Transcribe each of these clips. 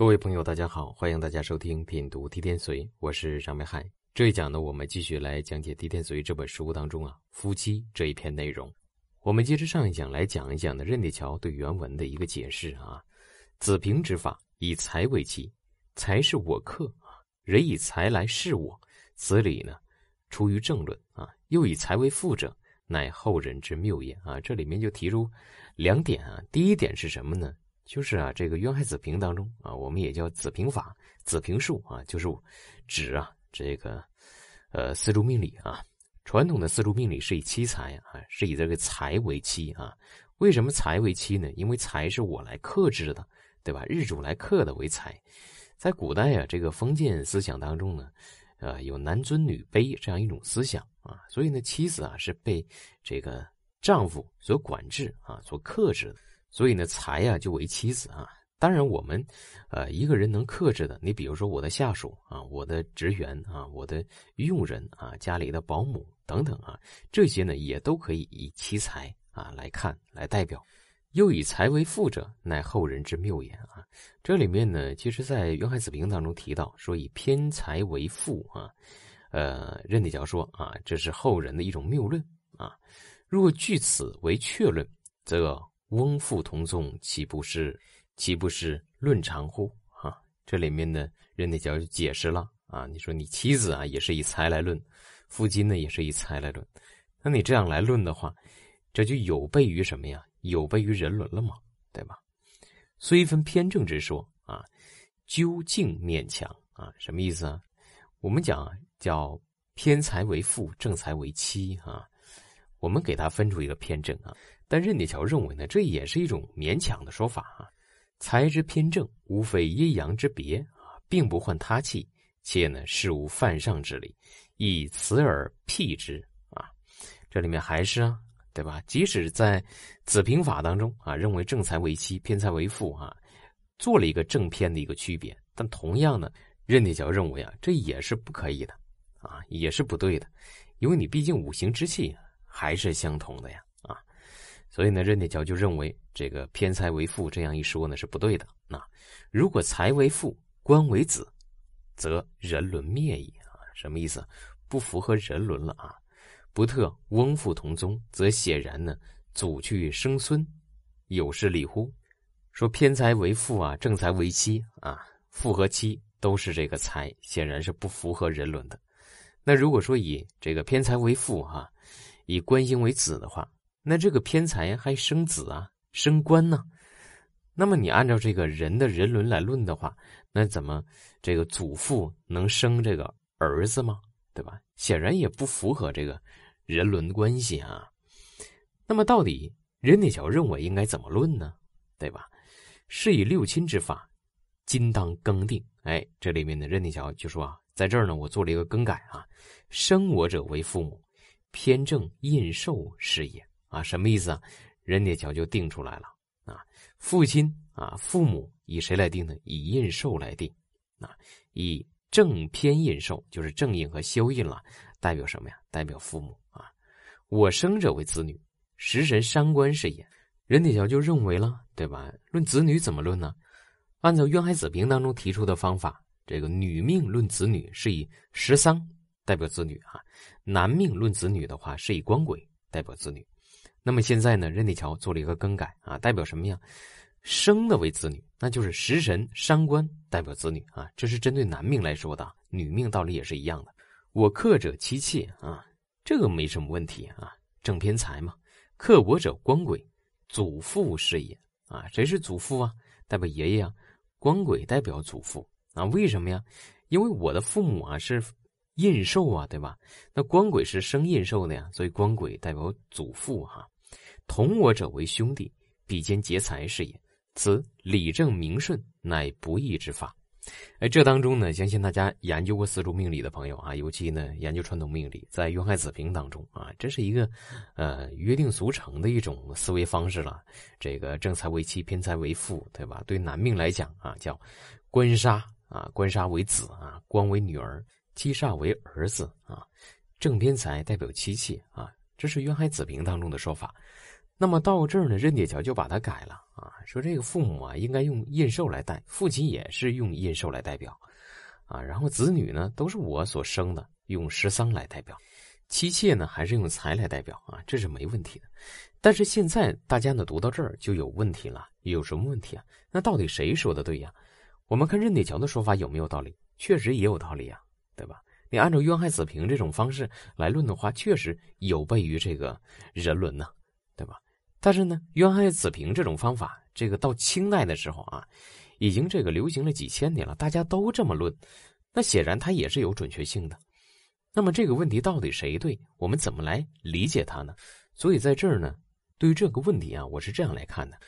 各位朋友，大家好，欢迎大家收听品读《地天髓》，我是张美海。这一讲呢，我们继续来讲解《地天髓》这本书当中啊，夫妻这一篇内容。我们接着上一讲来讲一讲呢，任铁桥对原文的一个解释啊。子平之法，以财为妻，财是我克啊，人以财来事我，此理呢，出于正论啊。又以财为父者，乃后人之谬也啊。这里面就提出两点啊，第一点是什么呢？就是啊，这个渊海子平当中啊，我们也叫子平法、子平术啊，就是指啊这个呃四柱命理啊。传统的四柱命理是以妻财啊，是以这个财为妻啊。为什么财为妻呢？因为财是我来克制的，对吧？日主来克的为财。在古代啊，这个封建思想当中呢，呃，有男尊女卑这样一种思想啊，所以呢，妻子啊是被这个丈夫所管制啊，所克制的。所以呢，财呀就为妻子啊。当然，我们，呃，一个人能克制的，你比如说我的下属啊，我的职员啊，我的佣人啊，家里的保姆等等啊，这些呢也都可以以其财啊来看来代表。又以财为父者，乃后人之谬也啊。这里面呢，其实在《渊海子平》当中提到说以偏财为父啊，呃，任铁桥说啊，这是后人的一种谬论啊。若据此为确论，则。翁父同宗，岂不是岂不是论长乎？啊，这里面呢，任铁桥就解释了啊。你说你妻子啊，也是以财来论，夫君呢，也是以财来论。那你这样来论的话，这就有悖于什么呀？有悖于人伦了嘛，对吧？虽分偏正之说啊，究竟勉强啊，什么意思啊？我们讲叫偏财为父，正财为妻啊。我们给他分出一个偏正啊。但任铁桥认为呢，这也是一种勉强的说法啊。财之偏正，无非阴阳之别啊，并不换他气，且呢，事无犯上之理，以此而辟之啊。这里面还是啊，对吧？即使在子平法当中啊，认为正财为妻，偏财为父啊，做了一个正偏的一个区别，但同样呢，任铁桥认为啊，这也是不可以的啊，也是不对的，因为你毕竟五行之气还是相同的呀。所以呢，任铁桥就认为这个偏财为父这样一说呢是不对的。那如果财为父，官为子，则人伦灭矣啊！什么意思？不符合人伦了啊！不特翁父同宗，则显然呢祖去生孙，有失礼乎？说偏财为父啊，正财为妻啊，父和妻都是这个财，显然是不符合人伦的。那如果说以这个偏财为父哈，以官星为子的话。那这个偏财还生子啊，生官呢？那么你按照这个人的人伦来论的话，那怎么这个祖父能生这个儿子吗？对吧？显然也不符合这个人伦关系啊。那么到底任铁桥认为应该怎么论呢？对吧？是以六亲之法，今当更定。哎，这里面的任铁桥就说啊，在这儿呢，我做了一个更改啊，生我者为父母，偏正印寿是也。啊，什么意思啊？任铁桥就定出来了啊。父亲啊，父母以谁来定呢？以印寿来定啊。以正偏印寿，就是正印和消印了，代表什么呀？代表父母啊。我生者为子女，食神伤官是也。任铁桥就认为了，对吧？论子女怎么论呢？按照《渊海子平》当中提出的方法，这个女命论子女是以食丧代表子女啊，男命论子女的话是以官鬼代表子女。那么现在呢，任铁桥做了一个更改啊，代表什么呀？生的为子女，那就是食神伤官代表子女啊，这是针对男命来说的，女命道理也是一样的。我克者妻妾啊，这个没什么问题啊，正偏财嘛。克我者官鬼，祖父是也啊，谁是祖父啊？代表爷爷啊，官鬼代表祖父啊。为什么呀？因为我的父母啊是。印寿啊，对吧？那官鬼是生印寿的呀，所以官鬼代表祖父哈。同我者为兄弟，比肩劫财是也。此理正名顺，乃不义之法。哎，这当中呢，相信大家研究过四柱命理的朋友啊，尤其呢研究传统命理，在《渊海子平》当中啊，这是一个呃约定俗成的一种思维方式了。这个正财为妻，偏财为父，对吧？对男命来讲啊，叫官杀啊，官杀为子啊，官为女儿。七煞为儿子啊，正偏财代表妻妾啊，这是渊海子平当中的说法。那么到这儿呢，任铁桥就把它改了啊，说这个父母啊应该用印绶来代，父亲也是用印绶来代表，啊，然后子女呢都是我所生的，用十丧来代表，妻妾呢还是用财来代表啊，这是没问题的。但是现在大家呢读到这儿就有问题了，有什么问题啊？那到底谁说的对呀？我们看任铁桥的说法有没有道理？确实也有道理啊，对吧？你按照冤害子平这种方式来论的话，确实有悖于这个人伦呢，对吧？但是呢，冤害子平这种方法，这个到清代的时候啊，已经这个流行了几千年了，大家都这么论，那显然它也是有准确性的。那么这个问题到底谁对？我们怎么来理解它呢？所以在这儿呢，对于这个问题啊，我是这样来看的：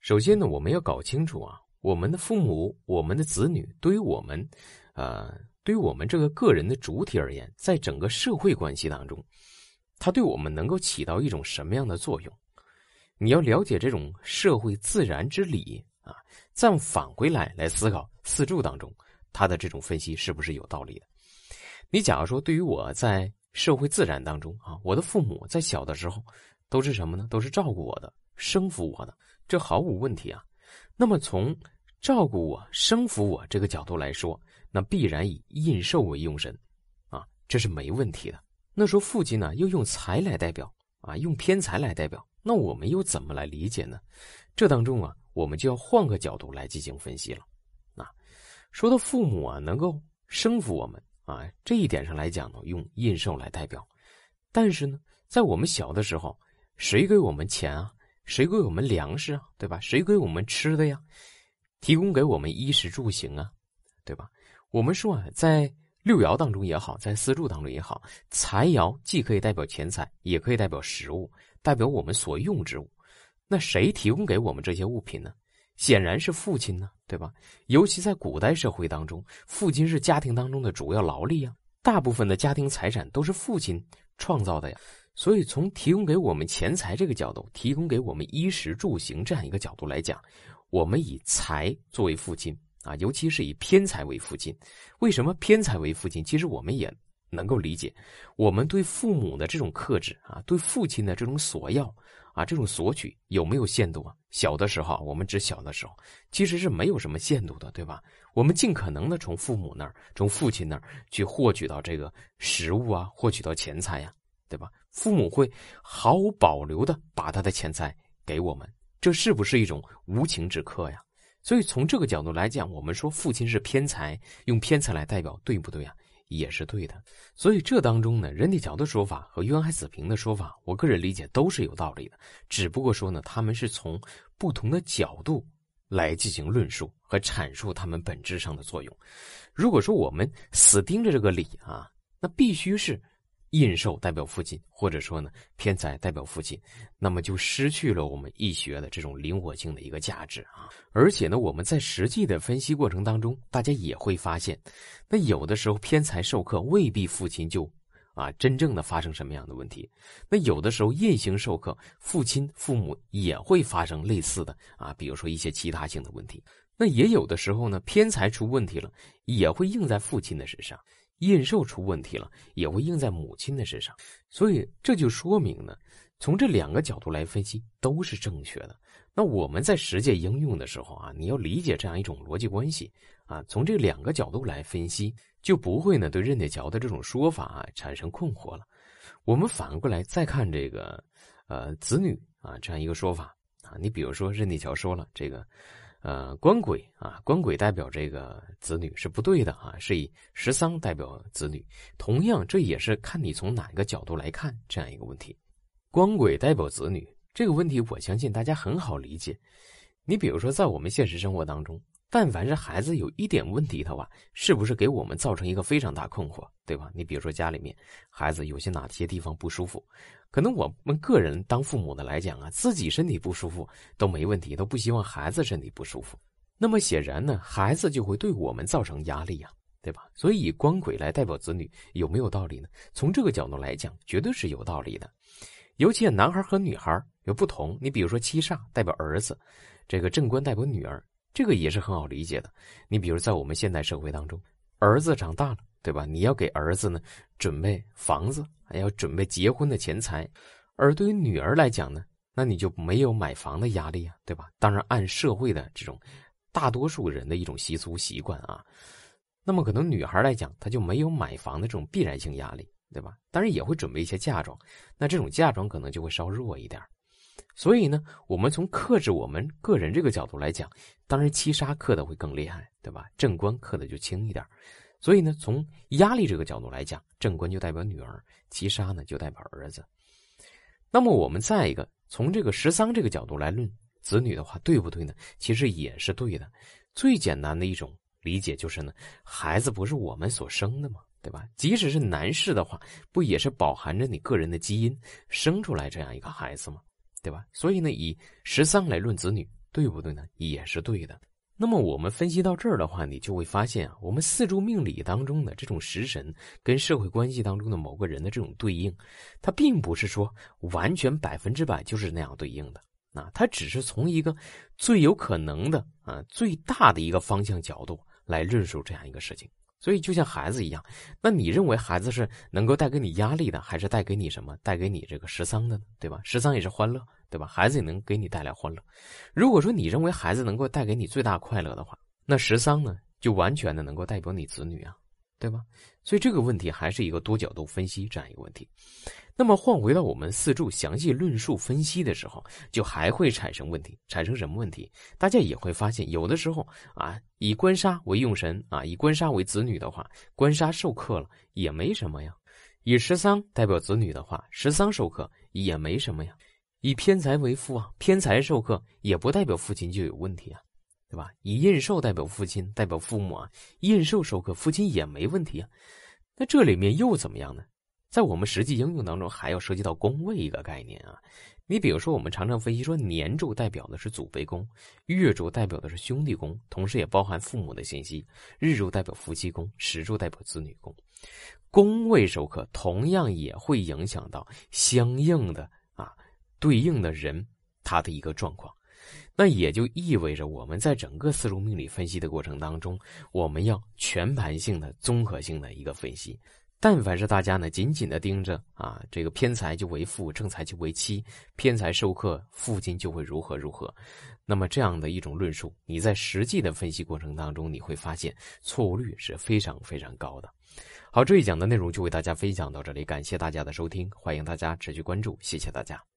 首先呢，我们要搞清楚啊，我们的父母、我们的子女，对于我们，呃。对于我们这个个人的主体而言，在整个社会关系当中，它对我们能够起到一种什么样的作用？你要了解这种社会自然之理啊，再返回来来思考四柱当中它的这种分析是不是有道理的？你假如说，对于我在社会自然当中啊，我的父母在小的时候都是什么呢？都是照顾我的、生扶我的，这毫无问题啊。那么从照顾我、生扶我这个角度来说，那必然以印绶为用神，啊，这是没问题的。那说父亲呢，又用财来代表，啊，用偏财来代表，那我们又怎么来理解呢？这当中啊，我们就要换个角度来进行分析了。啊，说到父母啊，能够生扶我们啊，这一点上来讲呢，用印绶来代表。但是呢，在我们小的时候，谁给我们钱啊？谁给我们粮食啊？对吧？谁给我们吃的呀？提供给我们衣食住行啊？对吧？我们说啊，在六爻当中也好，在四柱当中也好，财爻既可以代表钱财，也可以代表食物，代表我们所用之物。那谁提供给我们这些物品呢？显然是父亲呢，对吧？尤其在古代社会当中，父亲是家庭当中的主要劳力啊，大部分的家庭财产都是父亲创造的呀。所以，从提供给我们钱财这个角度，提供给我们衣食住行这样一个角度来讲，我们以财作为父亲。啊，尤其是以偏财为父亲，为什么偏财为父亲？其实我们也能够理解，我们对父母的这种克制啊，对父亲的这种索要啊，这种索取有没有限度啊？小的时候，我们指小的时候，其实是没有什么限度的，对吧？我们尽可能的从父母那儿、从父亲那儿去获取到这个食物啊，获取到钱财呀，对吧？父母会毫无保留的把他的钱财给我们，这是不是一种无情之客呀？所以从这个角度来讲，我们说父亲是偏财，用偏财来代表，对不对啊？也是对的。所以这当中呢，任铁桥的说法和渊海子平的说法，我个人理解都是有道理的。只不过说呢，他们是从不同的角度来进行论述和阐述他们本质上的作用。如果说我们死盯着这个理啊，那必须是。印绶代表父亲，或者说呢偏财代表父亲，那么就失去了我们易学的这种灵活性的一个价值啊！而且呢，我们在实际的分析过程当中，大家也会发现，那有的时候偏财授课未必父亲就啊真正的发生什么样的问题，那有的时候印行授课，父亲父母也会发生类似的啊，比如说一些其他性的问题。那也有的时候呢，偏财出问题了，也会应在父亲的身上。印绶出问题了，也会印在母亲的身上，所以这就说明呢，从这两个角度来分析都是正确的。那我们在实践应用的时候啊，你要理解这样一种逻辑关系啊，从这两个角度来分析，就不会呢对任铁桥的这种说法啊产生困惑了。我们反过来再看这个，呃，子女啊这样一个说法啊，你比如说任铁桥说了这个。呃，官鬼啊，官鬼代表这个子女是不对的啊，是以十丧代表子女。同样，这也是看你从哪个角度来看这样一个问题。官鬼代表子女这个问题，我相信大家很好理解。你比如说，在我们现实生活当中。但凡是孩子有一点问题的话，是不是给我们造成一个非常大困惑，对吧？你比如说家里面孩子有些哪些地方不舒服，可能我们个人当父母的来讲啊，自己身体不舒服都没问题，都不希望孩子身体不舒服。那么显然呢，孩子就会对我们造成压力呀，对吧？所以以光鬼来代表子女有没有道理呢？从这个角度来讲，绝对是有道理的。尤其男孩和女孩有不同，你比如说七煞代表儿子，这个正官代表女儿。这个也是很好理解的。你比如在我们现代社会当中，儿子长大了，对吧？你要给儿子呢准备房子，还要准备结婚的钱财；而对于女儿来讲呢，那你就没有买房的压力啊，对吧？当然，按社会的这种大多数人的一种习俗习惯啊，那么可能女孩来讲，她就没有买房的这种必然性压力，对吧？当然也会准备一些嫁妆，那这种嫁妆可能就会稍弱一点。所以呢，我们从克制我们个人这个角度来讲，当然七杀克的会更厉害，对吧？正官克的就轻一点。所以呢，从压力这个角度来讲，正官就代表女儿，七杀呢就代表儿子。那么我们再一个从这个十丧这个角度来论子女的话，对不对呢？其实也是对的。最简单的一种理解就是呢，孩子不是我们所生的吗？对吧？即使是男士的话，不也是饱含着你个人的基因生出来这样一个孩子吗？对吧？所以呢，以十三来论子女，对不对呢？也是对的。那么我们分析到这儿的话，你就会发现啊，我们四柱命理当中的这种食神跟社会关系当中的某个人的这种对应，它并不是说完全百分之百就是那样对应的啊，它只是从一个最有可能的啊最大的一个方向角度来论述这样一个事情。所以，就像孩子一样，那你认为孩子是能够带给你压力的，还是带给你什么？带给你这个十丧的呢？对吧？十丧也是欢乐，对吧？孩子也能给你带来欢乐。如果说你认为孩子能够带给你最大快乐的话，那十丧呢，就完全的能够代表你子女啊，对吧？所以这个问题还是一个多角度分析这样一个问题。那么换回到我们四柱详细论述分析的时候，就还会产生问题。产生什么问题？大家也会发现，有的时候啊，以官杀为用神啊，以官杀为子女的话，官杀受克了也没什么呀；以食丧代表子女的话，食丧受克也没什么呀；以偏财为父啊，偏财受克也不代表父亲就有问题啊，对吧？以印寿代表父亲，代表父母啊，印寿受克，父亲也没问题啊。那这里面又怎么样呢？在我们实际应用当中，还要涉及到宫位一个概念啊。你比如说，我们常常分析说，年柱代表的是祖辈宫，月柱代表的是兄弟宫，同时也包含父母的信息；日柱代表夫妻宫，时柱代表子女宫。宫位授课同样也会影响到相应的啊对应的人他的一个状况。那也就意味着，我们在整个四柱命理分析的过程当中，我们要全盘性的、综合性的一个分析。但凡是大家呢紧紧的盯着啊，这个偏财就为父，正财就为妻，偏财受克，父亲就会如何如何，那么这样的一种论述，你在实际的分析过程当中，你会发现错误率是非常非常高的。好，这一讲的内容就为大家分享到这里，感谢大家的收听，欢迎大家持续关注，谢谢大家。